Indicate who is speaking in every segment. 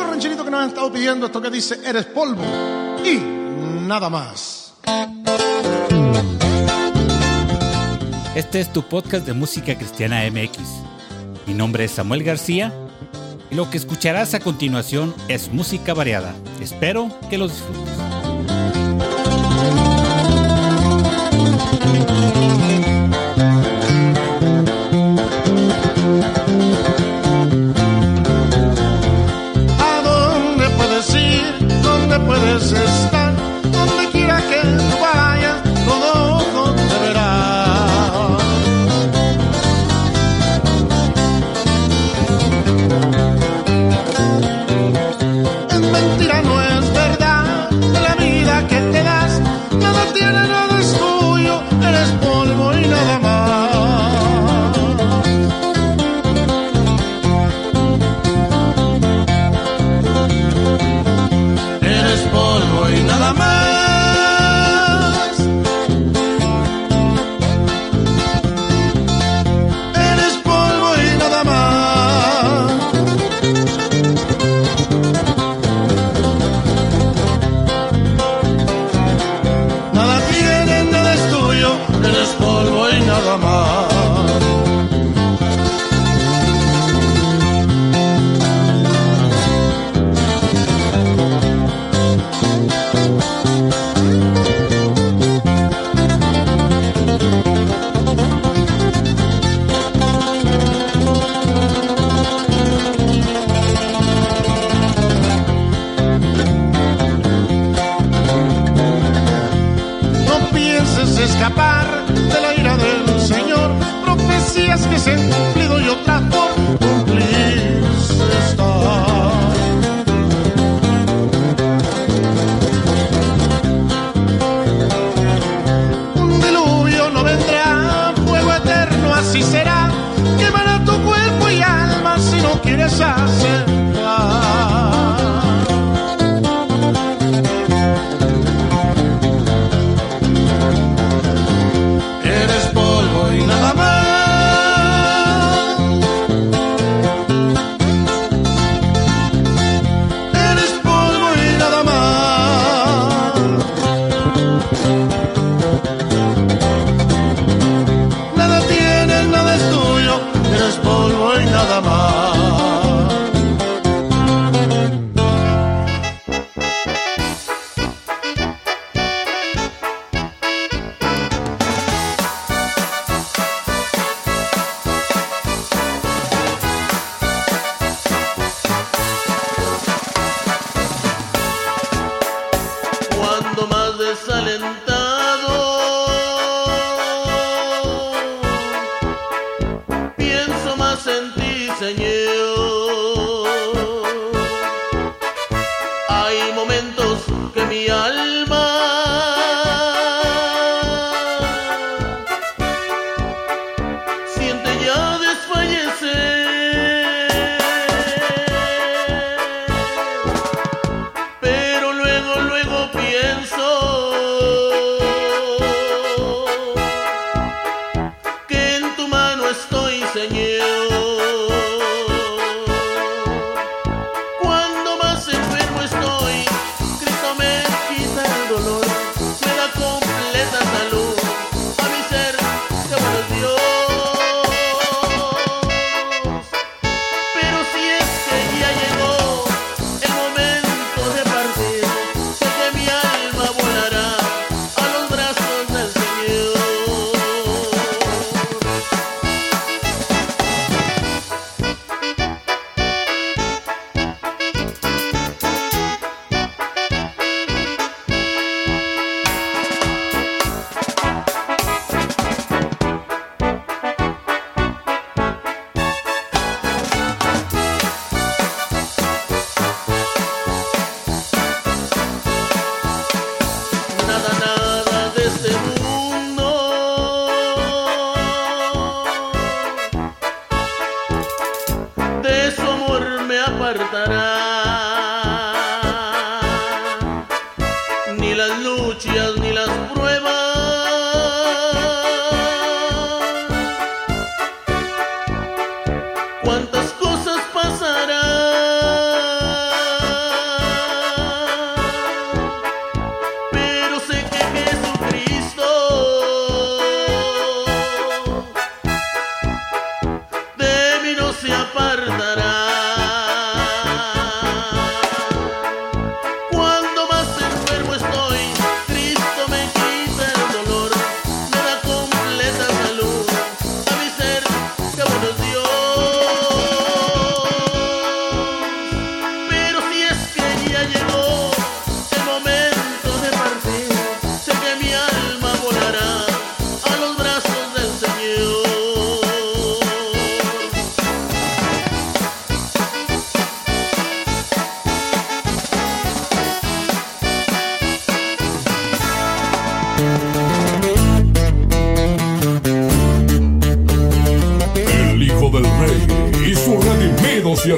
Speaker 1: otros rancheritos que nos han estado pidiendo esto que dice Eres polvo y nada más.
Speaker 2: Este es tu podcast de música cristiana MX. Mi nombre es Samuel García y lo que escucharás a continuación es música variada. Espero que lo disfrutes.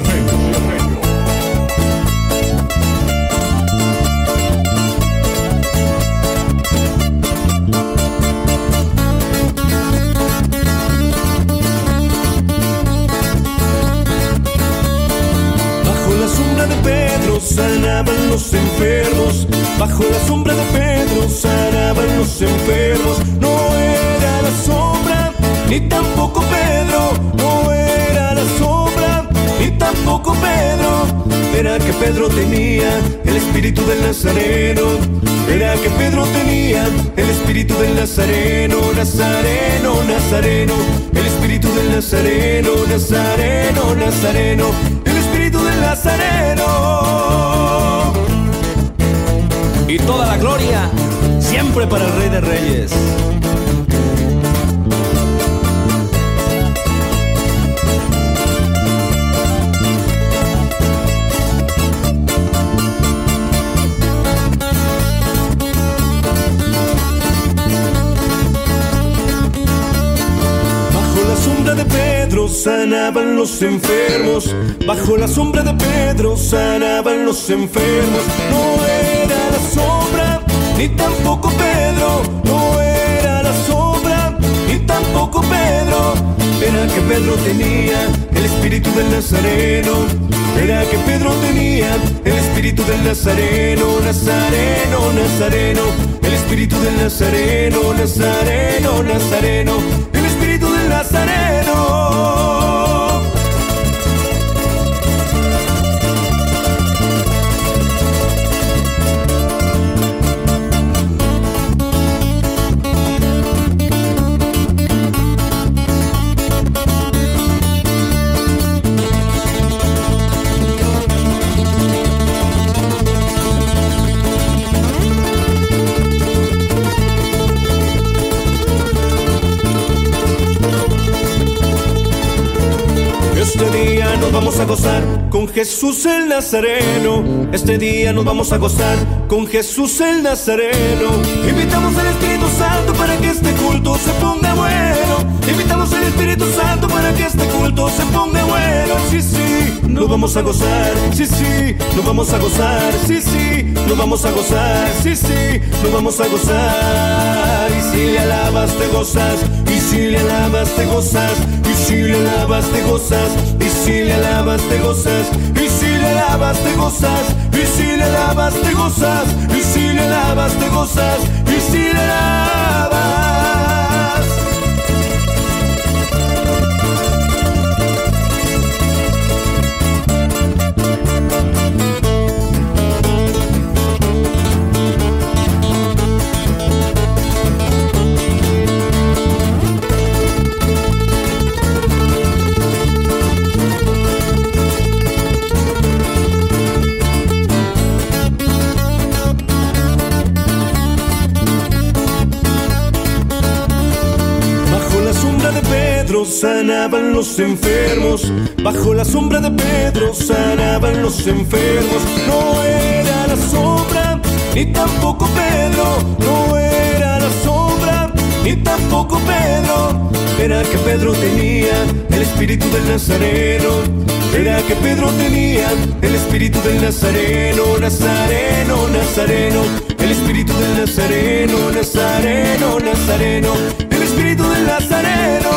Speaker 3: Amazing. Nazareno. Era que Pedro tenía el espíritu del Nazareno, Nazareno, Nazareno. El espíritu del Nazareno, Nazareno, Nazareno. El espíritu del Nazareno.
Speaker 4: Y toda la gloria siempre para el Rey de Reyes.
Speaker 3: Sanaban los enfermos. Bajo la sombra de Pedro sanaban los enfermos. No era la sombra, ni tampoco Pedro. No era la sombra, ni tampoco Pedro. Era que Pedro tenía el espíritu del Nazareno. Era que Pedro tenía el espíritu del Nazareno, Nazareno, Nazareno. El espíritu del Nazareno, Nazareno, Nazareno. El espíritu del Nazareno. Con Jesús el Nazareno. Este día nos vamos a gozar con Jesús el Nazareno. Invitamos al Espíritu Santo para que este culto se ponga bueno. Invitamos al Espíritu Santo para que este culto se ponga bueno. Sí, sí, nos vamos a gozar. Sí, sí, nos vamos a gozar. Sí, sí, nos vamos a gozar. Sí, sí, nos vamos a gozar. Y si le alabas te gozas. Y si le alabas te gozas. Y si le alabas te gozas. Si le alabas te gozas. Y si le alabas te gozas. Y si le alabas te gozas. Y si le alabas te gozas. Y si le alabas. Sanaban los enfermos. Bajo la sombra de Pedro sanaban los enfermos. No era la sombra, ni tampoco Pedro. No era la sombra, ni tampoco Pedro. Era que Pedro tenía el espíritu del Nazareno. Era que Pedro tenía el espíritu del Nazareno, Nazareno, Nazareno. El espíritu del Nazareno, Nazareno, Nazareno. Espíritu del Nazareno.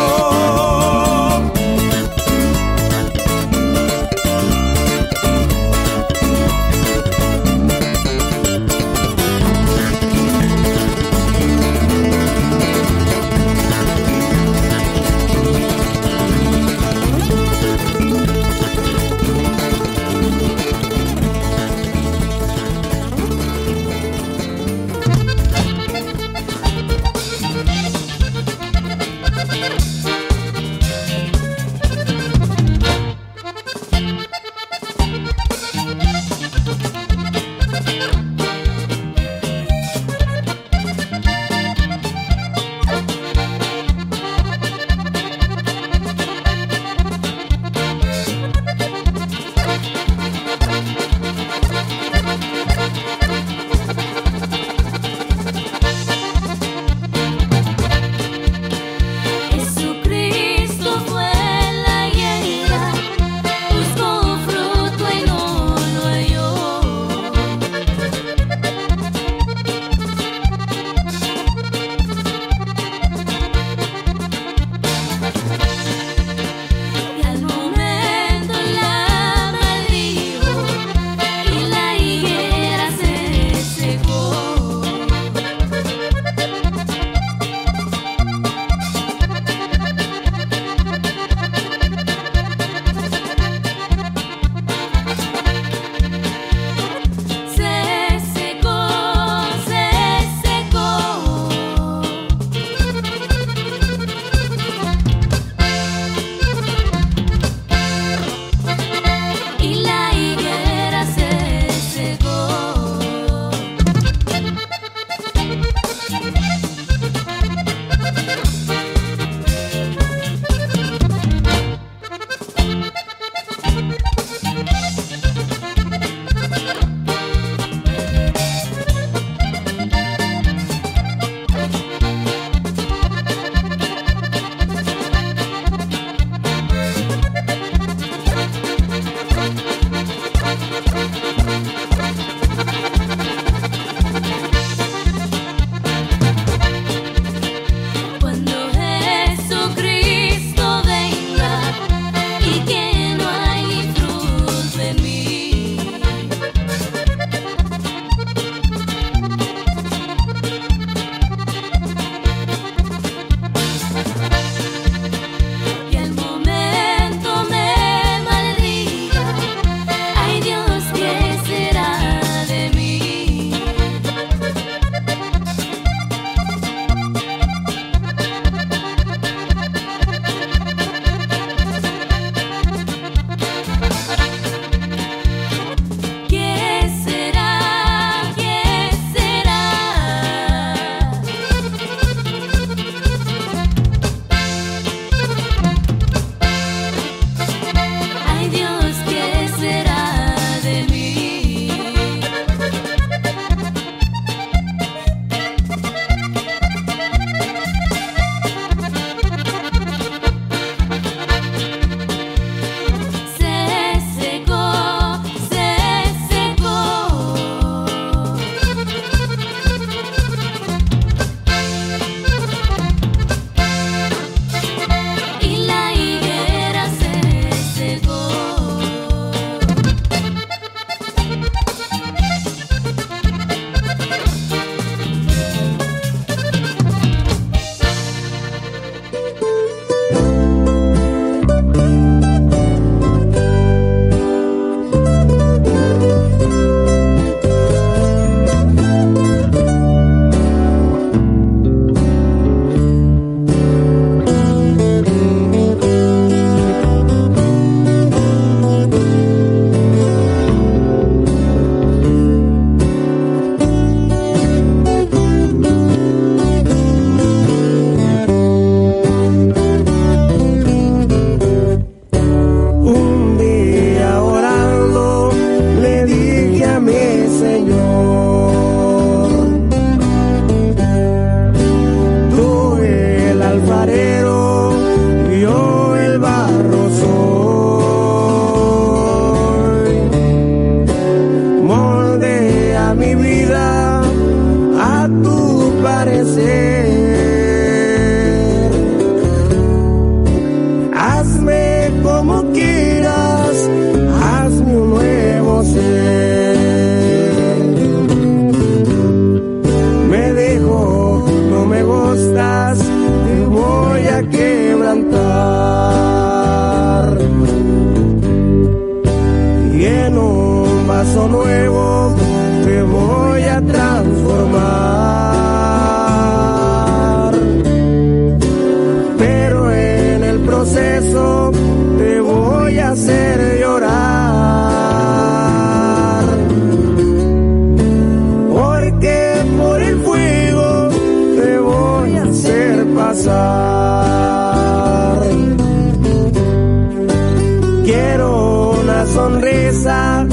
Speaker 5: sonrisa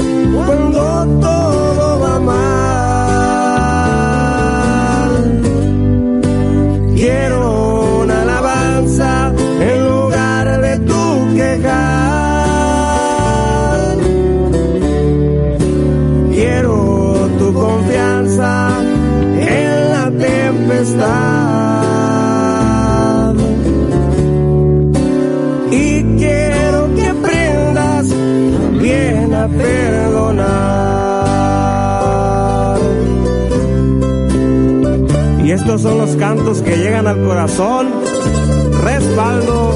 Speaker 5: cuando Estos son los cantos que llegan al corazón. Respaldo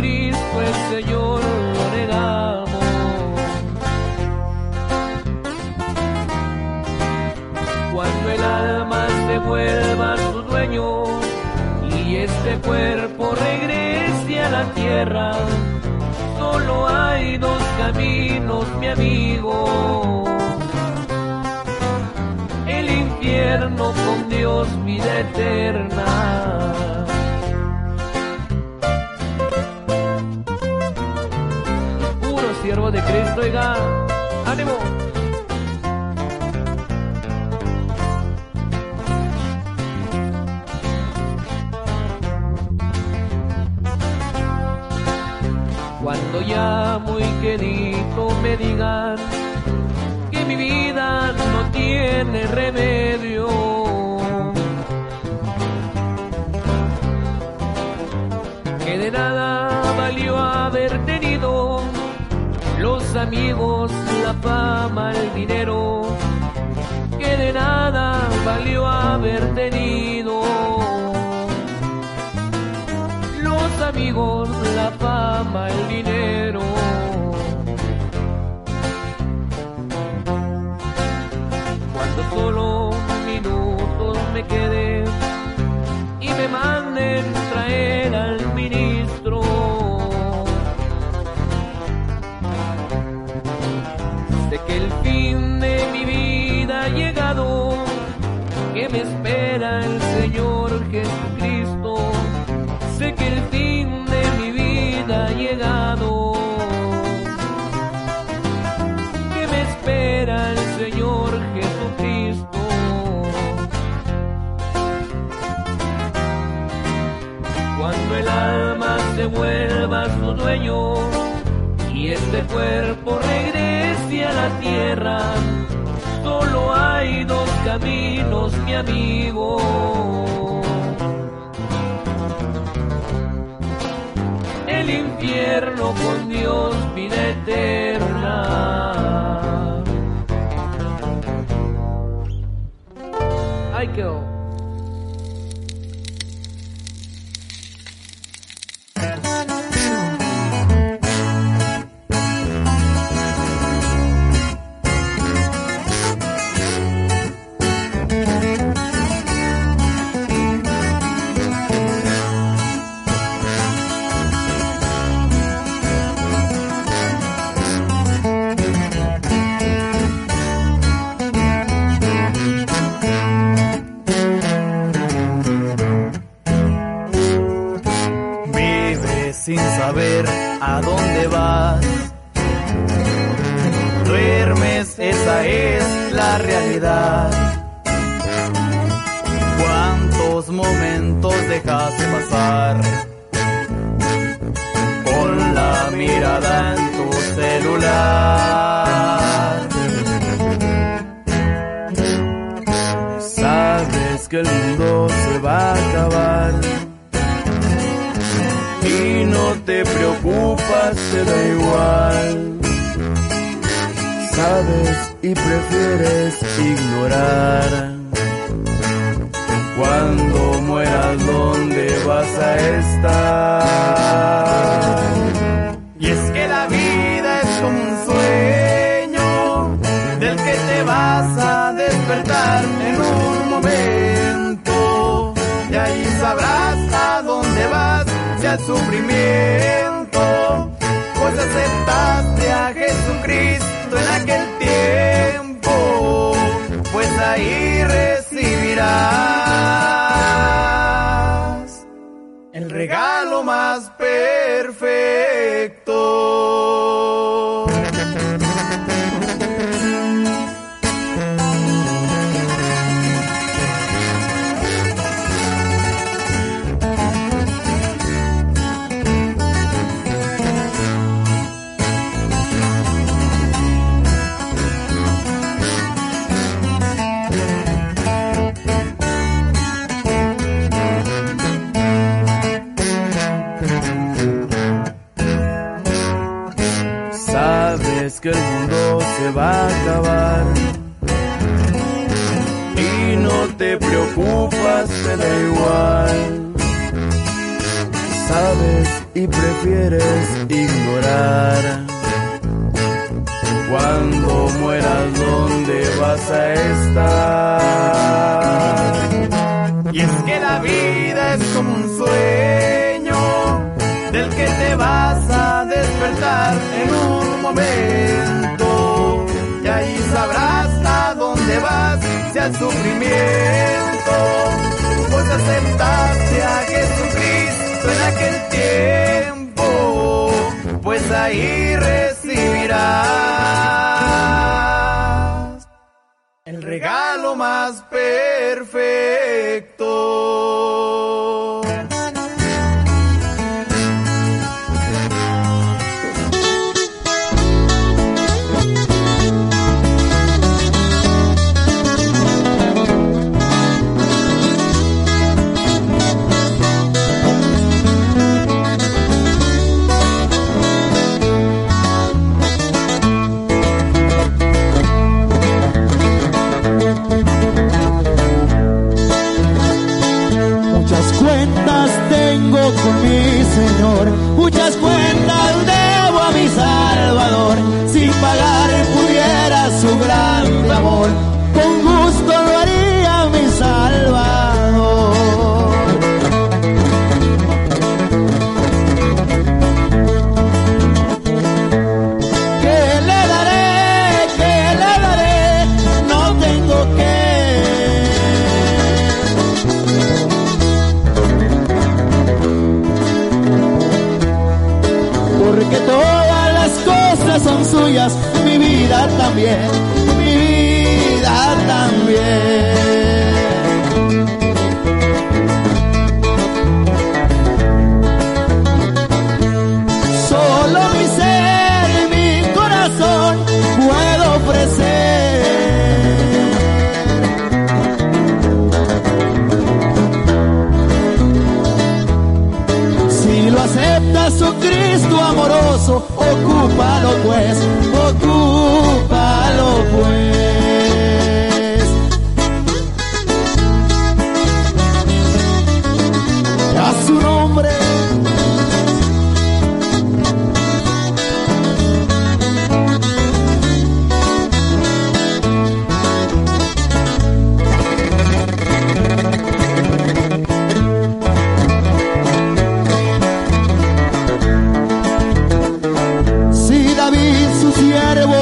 Speaker 6: Cristo el Señor lo negamos. Cuando el alma se vuelva a su dueño y este cuerpo regrese a la tierra, solo hay dos caminos, mi amigo. El infierno con Dios, vida eterna. Cristo, oiga, ánimo. Cuando ya muy querido me digan que mi vida no tiene remedio los amigos, la fama, el dinero. Que de nada valió haber tenido los amigos, la fama, el dinero. Cuando solo minutos me queden Cuando el alma se vuelva su dueño y este cuerpo regrese a la tierra, solo hay dos caminos, mi amigo. El infierno con Dios, vida eterna.
Speaker 7: Dónde vas. Duermes, esa es la realidad. ¿Cuántos momentos dejaste pasar? Con la mirada en tu celular. Sabes que el mundo se va a acabar y no te te da igual. Sabes y prefieres ignorar. Cuando mueras, ¿dónde vas a estar? Y es que la vida es como un sueño del que te vas a despertar en un momento. Y ahí sabrás a dónde vas si al más perfecto. Va a acabar y no te preocupas, da igual. Sabes y prefieres ignorar. Cuando mueras, ¿dónde vas a estar? Y es que la vida es como un sueño del que te vas a despertar en un momento. renuncia al sufrimiento, vos aceptaste a Jesucristo en aquel tiempo, pues ahí recibirás el regalo más perfecto.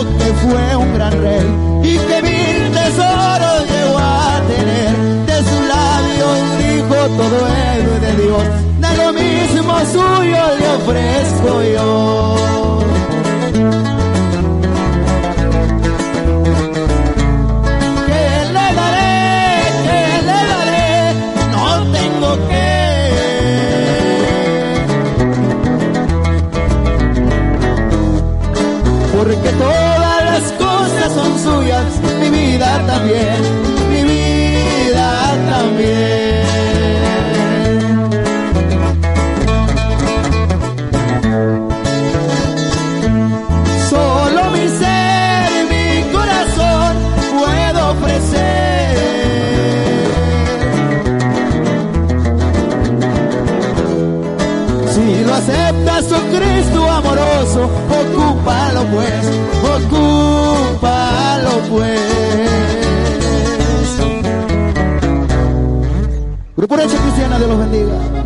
Speaker 8: Que fue un gran rey y que mil tesoros llegó a tener, de sus labios dijo todo héroe de Dios, de lo mismo suyo le ofrezco yo. Mi vida también, mi vida también. Solo mi ser y mi corazón puedo ofrecer. Si lo aceptas, oh Cristo amoroso, ocúpalo pues, Recha Cristiana, Dios los bendiga.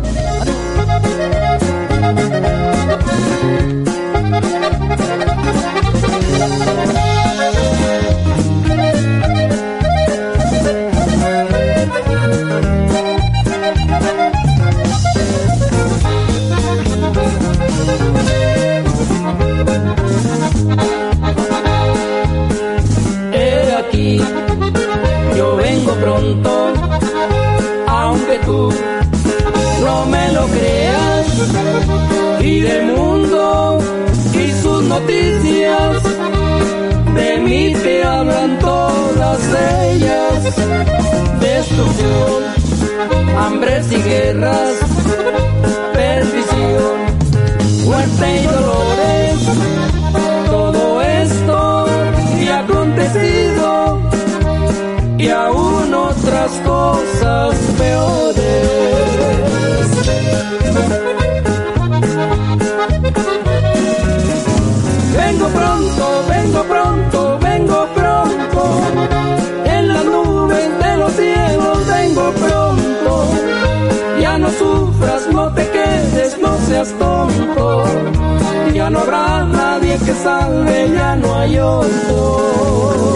Speaker 9: Todas ellas. Destrucción, hambres y guerras, perdición, muerte y dolores. Todo esto y acontecido y aún otras cosas peores. Tonto. Ya no habrá nadie que salve, ya no hay otro.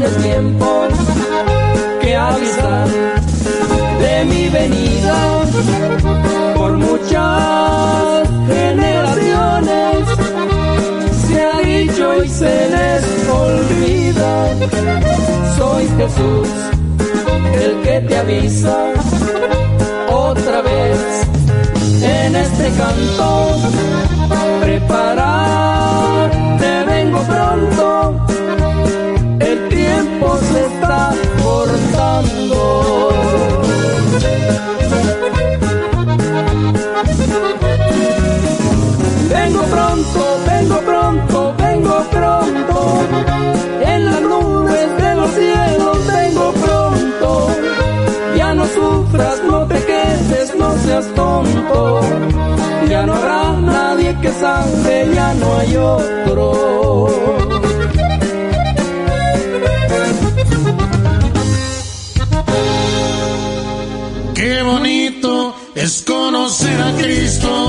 Speaker 9: No es tiempo que avisar de mi venida. Por muchas generaciones se ha dicho y se les olvida. Soy Jesús el que te avisa otra vez en este canto. Preparar está cortando. Vengo pronto vengo pronto vengo pronto. En las nubes de los cielos vengo pronto. Ya no sufras no te quedes no seas tonto. Ya no habrá nadie que salve, ya no hay otro.
Speaker 1: Es conocer a Cristo.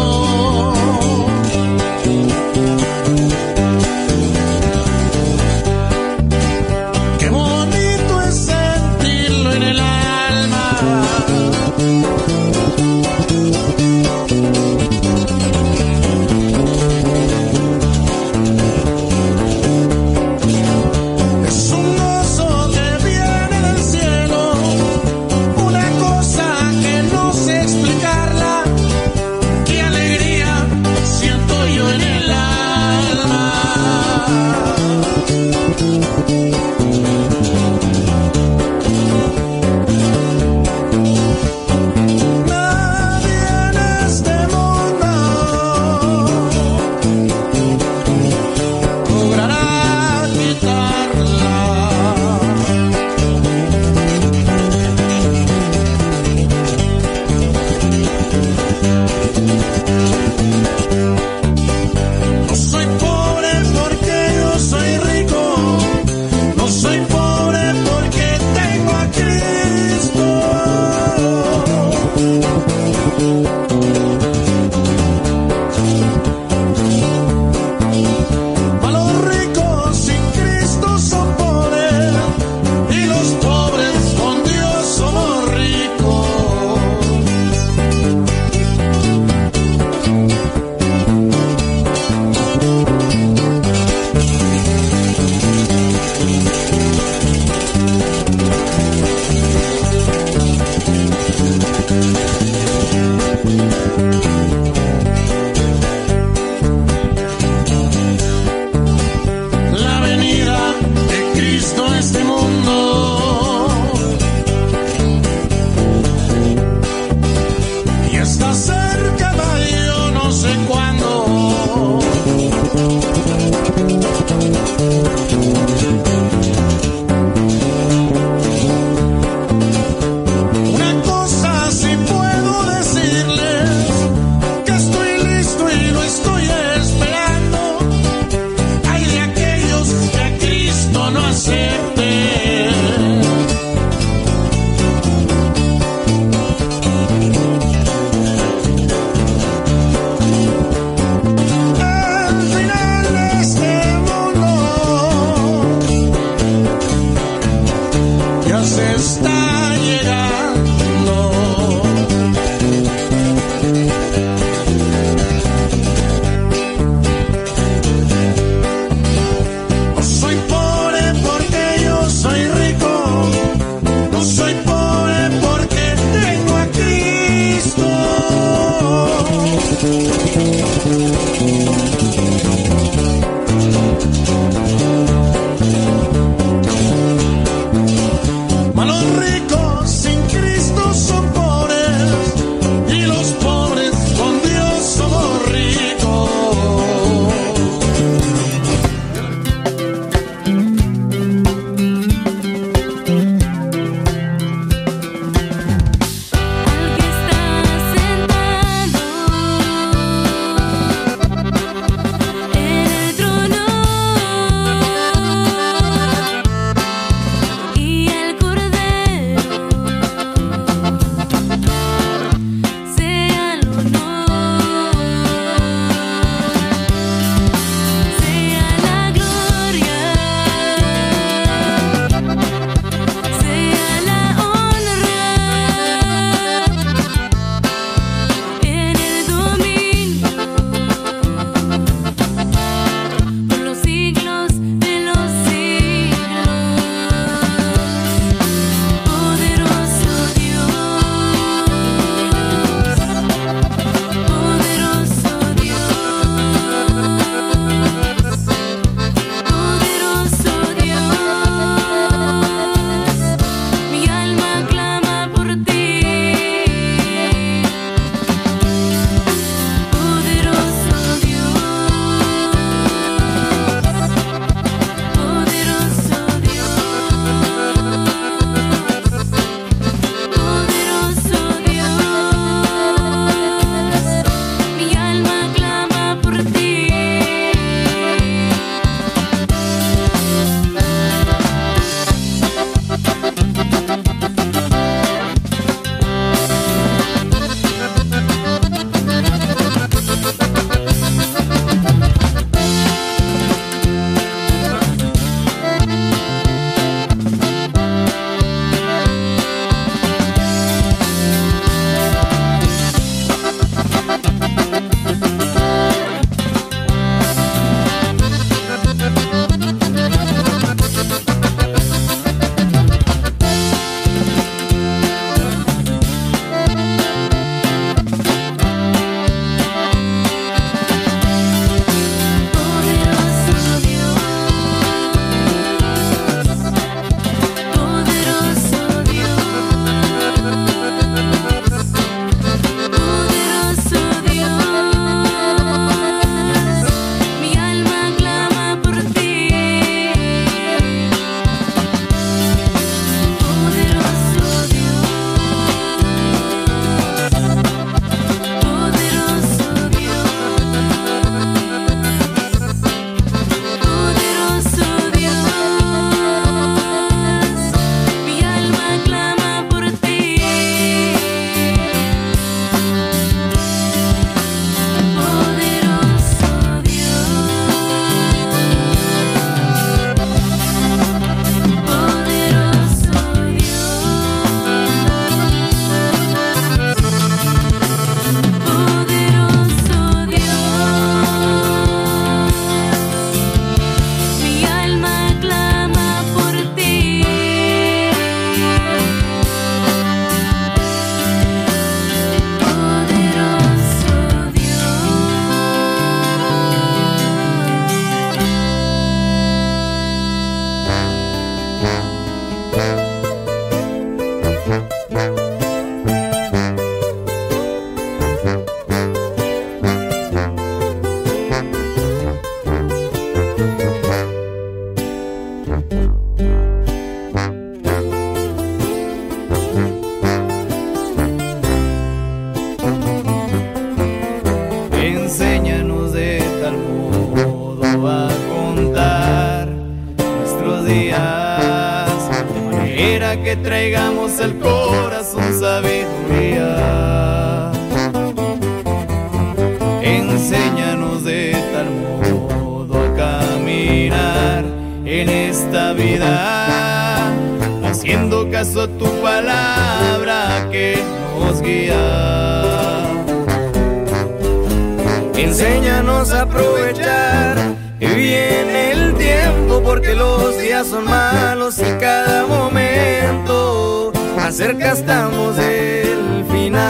Speaker 10: Enséñanos a aprovechar bien el tiempo porque los días son malos y cada momento acerca estamos del final.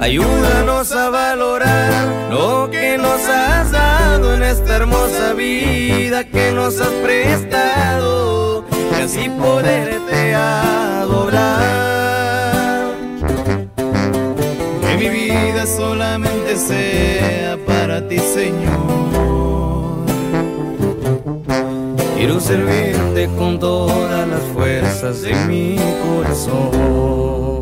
Speaker 10: Ayúdanos a valorar lo que nos has dado en esta hermosa vida que nos has prestado y así poderte adorar. Mi vida solamente sea para ti, Señor. Quiero servirte con todas las fuerzas de mi corazón.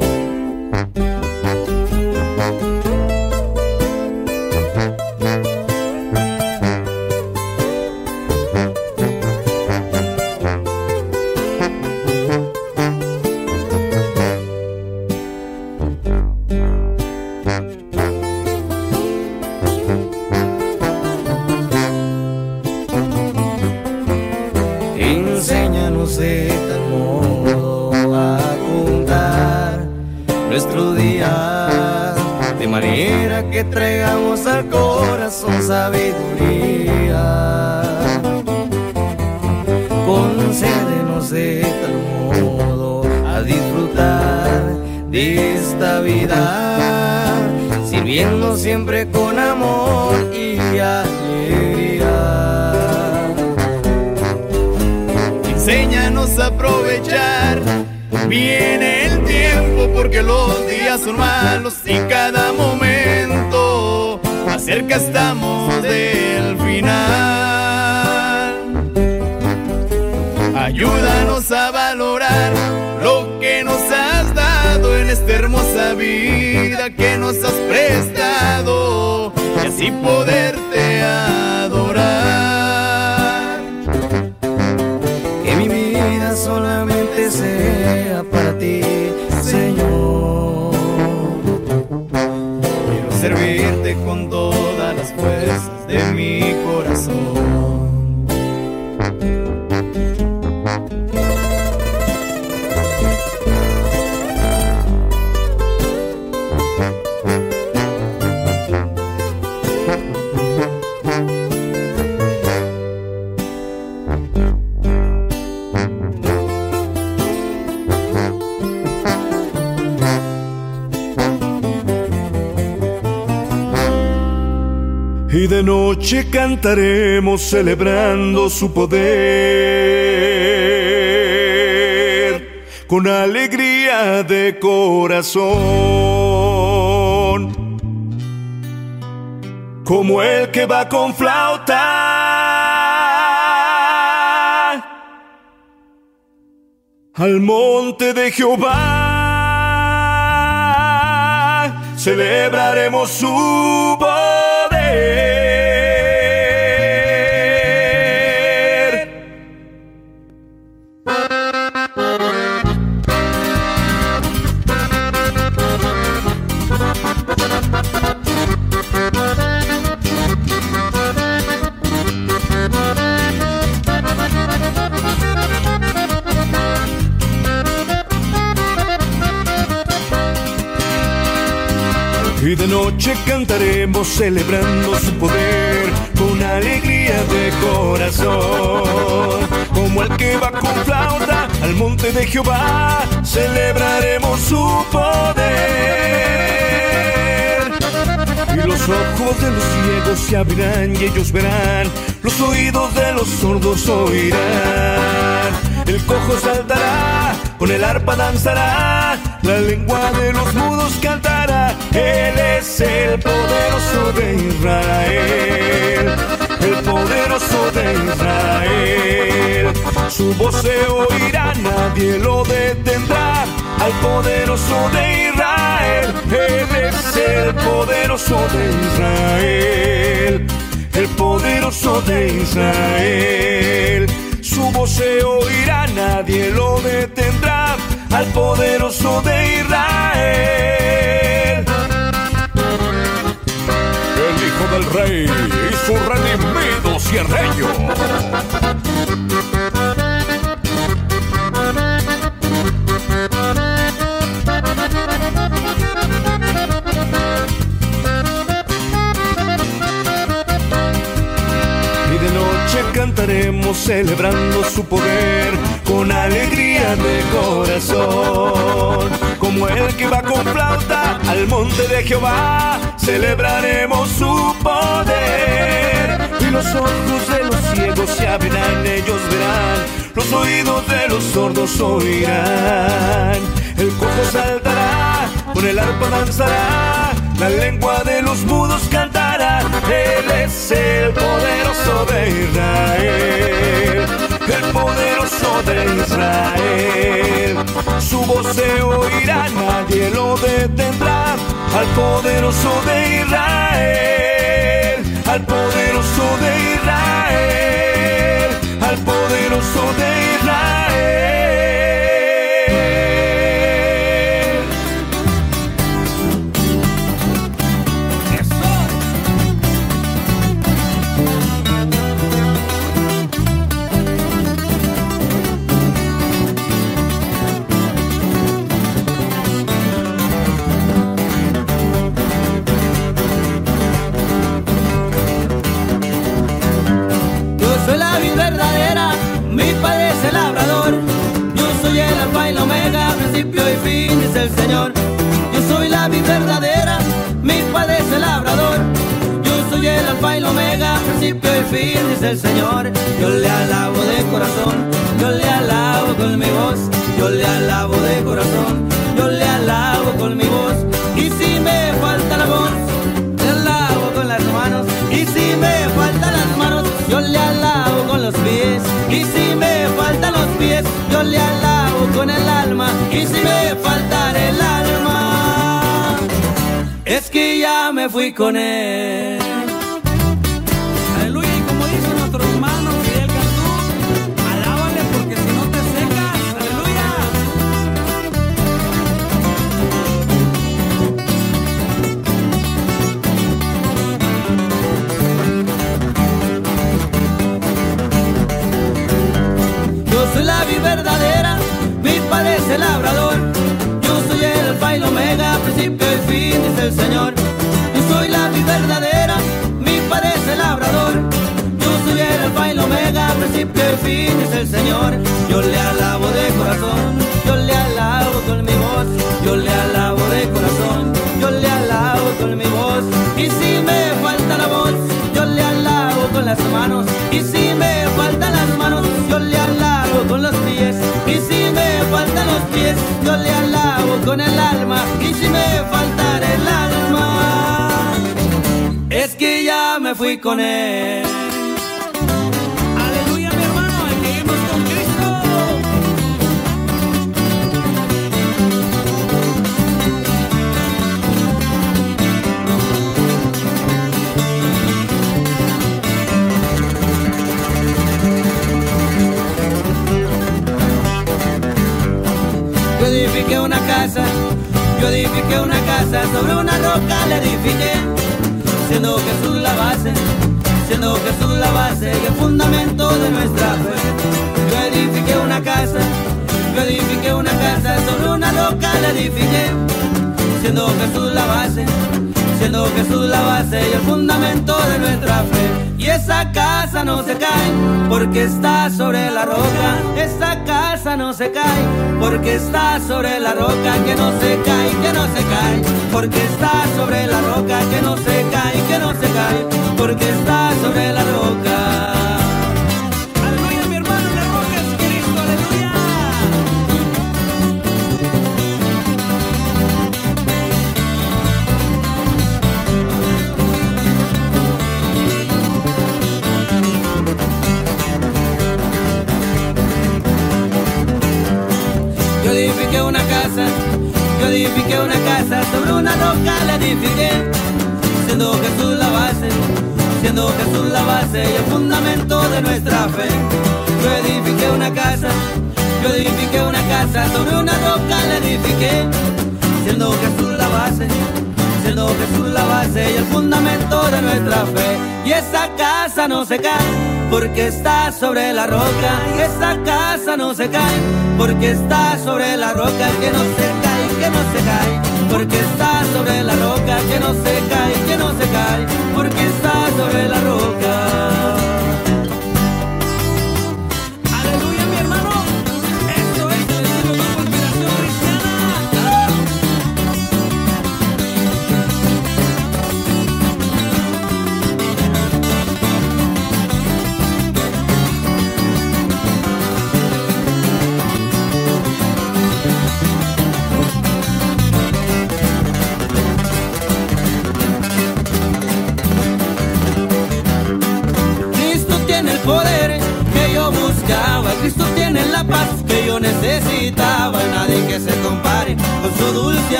Speaker 10: Corazón sabiduría. Concédenos de tal modo a disfrutar de esta vida, sirviendo siempre con amor y alegría. Enséñanos a aprovechar bien el tiempo porque los días son malos y cada momento cerca estamos del final. Ayúdanos a valorar lo que nos has dado en esta hermosa vida que nos has prestado y así poderte adorar.
Speaker 3: Noche cantaremos celebrando su poder con alegría de corazón. Como el que va con flauta al monte de Jehová. Celebraremos su. Y de noche cantaremos celebrando su poder con alegría de corazón. Como el que va con flauta al monte de Jehová, celebraremos su poder. Y los ojos de los ciegos se abrirán y ellos verán, los oídos de los sordos oirán. El cojo saltará, con el arpa danzará, la lengua de los mudos cantará. Él es el poderoso de Israel, el poderoso de Israel. Su voz se oirá, nadie lo detendrá. Al poderoso de Israel, Él es el poderoso de Israel, el poderoso de Israel. Voz se oirá, nadie lo detendrá. Al poderoso de Israel.
Speaker 11: El hijo del rey y su redimido cierreño.
Speaker 3: Noche cantaremos celebrando su poder con alegría de corazón. Como el que va con flauta al monte de Jehová, celebraremos su poder. Y los ojos de los ciegos se abrirán, ellos verán, los oídos de los sordos oirán. El cojo saltará, con el arpa danzará, la lengua de los mudos cantará. Él es el poderoso de Israel, el poderoso de Israel. Su voz se oirá, nadie lo detendrá. Al poderoso de Israel, al poderoso de Israel,
Speaker 12: Señor. Yo le alabo de corazón, yo le alabo con mi voz. Yo le alabo de corazón, yo le alabo con mi voz. Y si me falta la voz, le alabo con las manos. Y si me faltan las manos, yo le alabo con los pies. Y si me faltan los pies, yo le alabo con el alma. Y si me falta el alma, es que ya me fui con él. Señor. Yo soy la vid verdadera, mi padre es el labrador. Yo soy el alfa y el omega, principio y fin, dice el Señor. Yo le alabo de corazón, yo le alabo con mi voz. Yo le alabo de corazón, yo le alabo con mi voz. Y si me falta la voz, yo le alabo con las manos. Y si me faltan las manos, yo le alabo con los pies. Y si me faltan los pies, yo le alabo con el alma. Fui con él. Aleluya, mi hermano, seguimos con Cristo. Yo edifiqué una casa, yo edifiqué una casa, sobre una roca la edifiqué, siendo Jesús la base, siendo Jesús la base y el fundamento de nuestra fe. Yo edifiqué una casa, yo edifiqué una casa, sobre una roca la edifiqué, siendo Jesús la base, siendo Jesús la base y el fundamento de nuestra fe. Y esa casa no se cae porque está sobre la roca. Esa no se cae porque está sobre la roca que no se cae, que no se cae. Porque está sobre la roca que no se cae, que no se cae. Porque está sobre la roca. Roca la edifiqué, siendo Jesús la base, siendo Jesús la base y el fundamento de nuestra fe.
Speaker 2: Yo edifiqué una casa, yo edifiqué una casa, sobre una roca la edifiqué, siendo Jesús la base, siendo Jesús la base y el fundamento de nuestra fe. Y esa casa no se cae, porque está sobre la roca. Y esa casa no se cae, porque está sobre la roca que no se cae, que no se cae. Porque está sobre la roca que no se cae, que no se cae, porque está sobre la roca.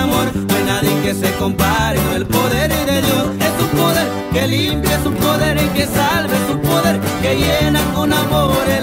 Speaker 2: No hay nadie que se compare con el poder de Dios. Es un poder que limpia, es un poder que salva, es un poder que llena con amor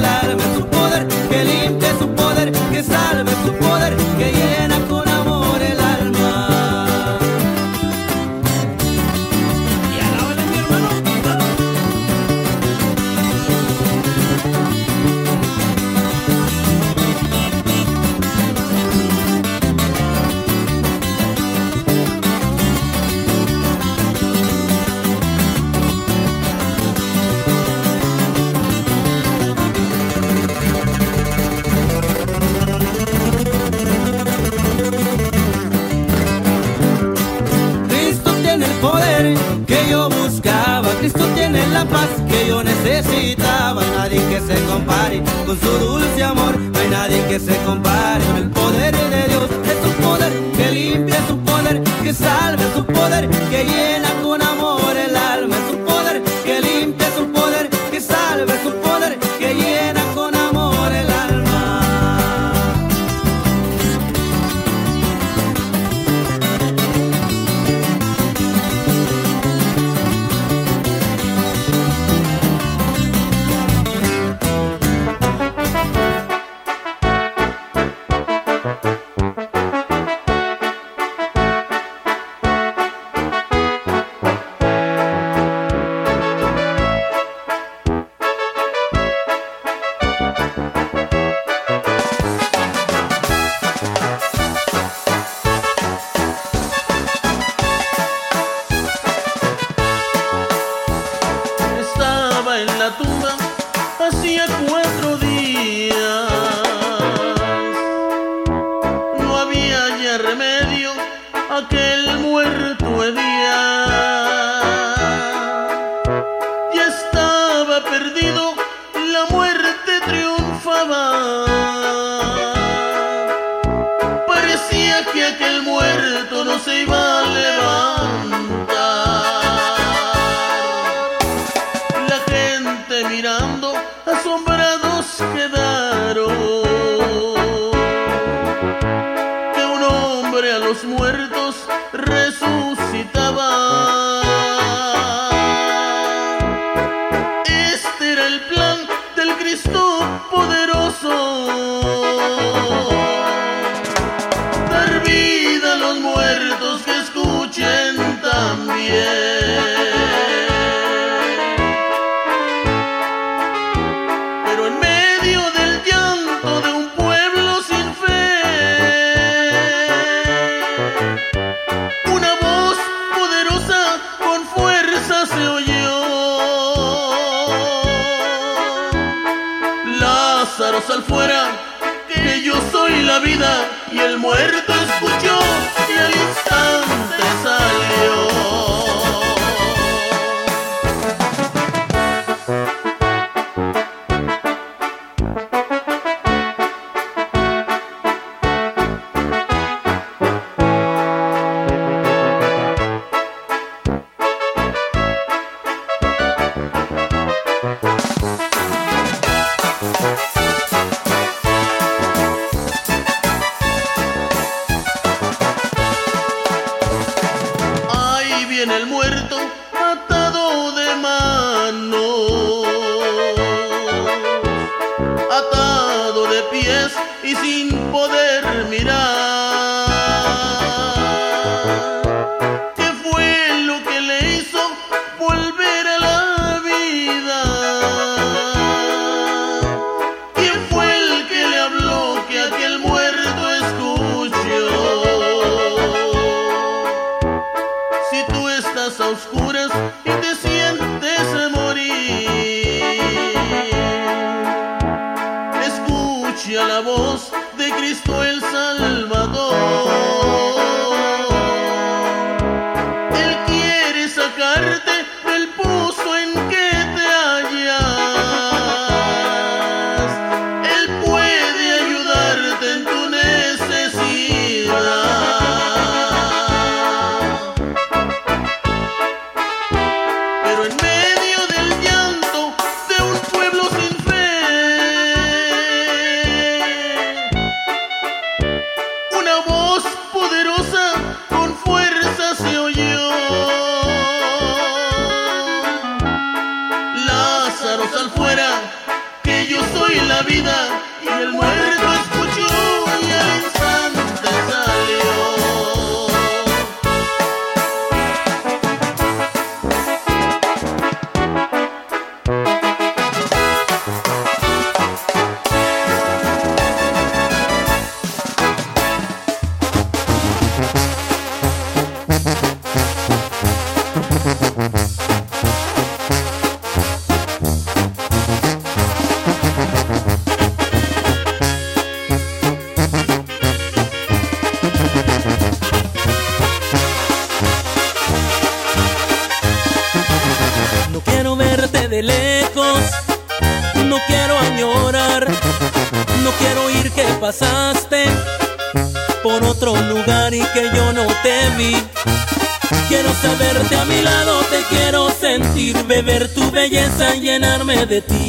Speaker 2: de
Speaker 13: ti.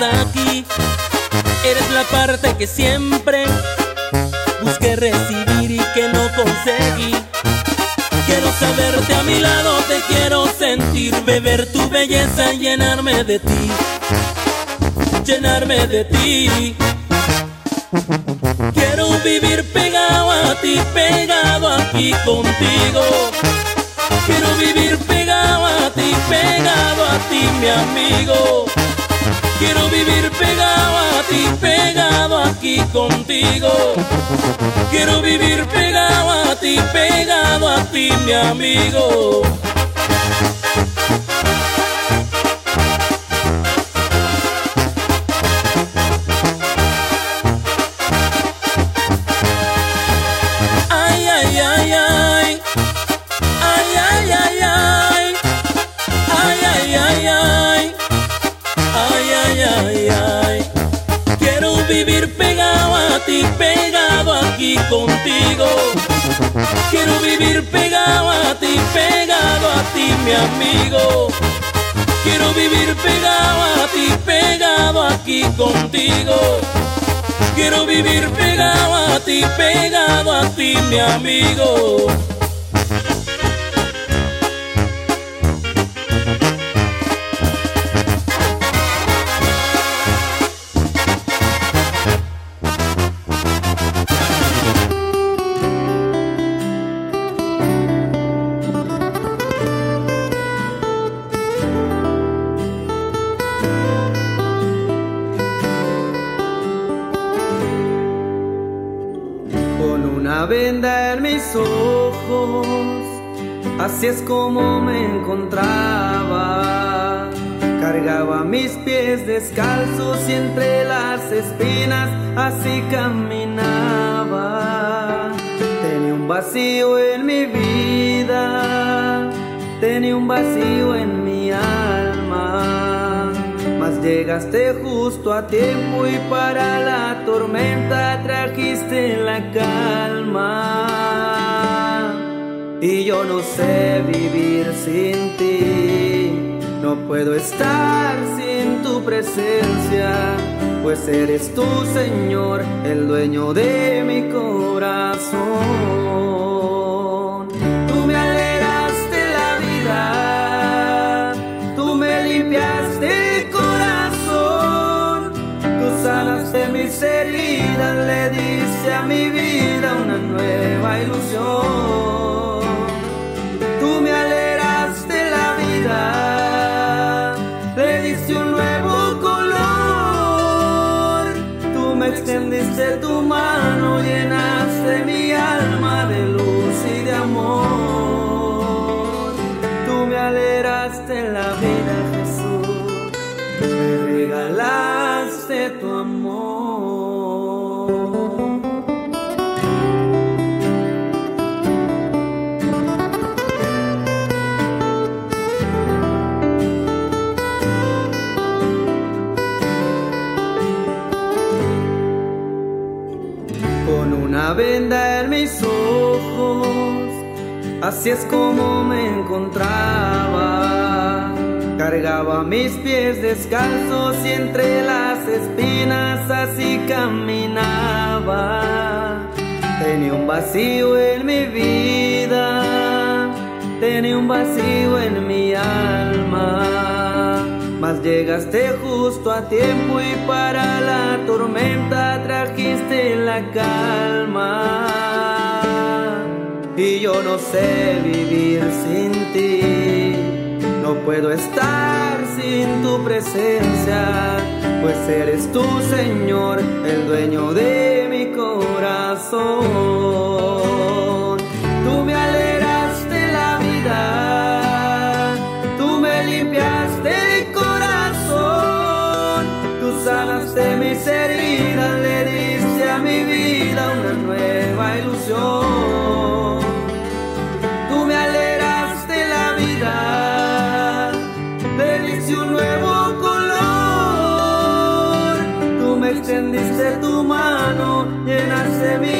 Speaker 13: aquí. Eres la parte que siempre busqué recibir y que no conseguí. Quiero saberte a mi lado, te quiero sentir, beber tu belleza, llenarme de ti, llenarme de ti. Quiero vivir pegado a ti, pegado aquí contigo. Quiero vivir pegado a ti, pegado a ti, mi amigo. Quiero vivir pegado a ti, pegado aquí contigo. Quiero vivir pegado a ti, pegado a ti, mi amigo. contigo. Quiero vivir pegado a ti, pegado a ti, mi amigo. Quiero vivir pegado a ti, pegado aquí contigo. Quiero vivir pegado a ti, pegado a ti, mi amigo.
Speaker 12: prender mis ojos, así es como me encontraba. Cargaba mis pies descalzos y entre las espinas así caminaba. Tenía un vacío en mi vida, tenía un vacío en mi llegaste justo a tiempo y para la tormenta trajiste la calma. Y yo no sé vivir sin ti no puedo estar sin tu presencia, pues eres tú, Señor, el dueño de mi corazón. Le diste a mi vida una nueva ilusión. Tú me alegraste la vida le diste un nuevo color. Tú me extendiste tu mano, llenaste mis ojos, así es como me encontraba. Cargaba mis pies descalzos y entre las espinas así caminaba. Tenía un vacío en mi vida, tenía un vacío en mi alma. Mas llegaste justo a tiempo y para la tormenta trajiste la calma. Y yo no sé vivir sin ti, no puedo estar sin tu presencia, pues eres tú, Señor, el dueño de mi corazón. Mano, llenaste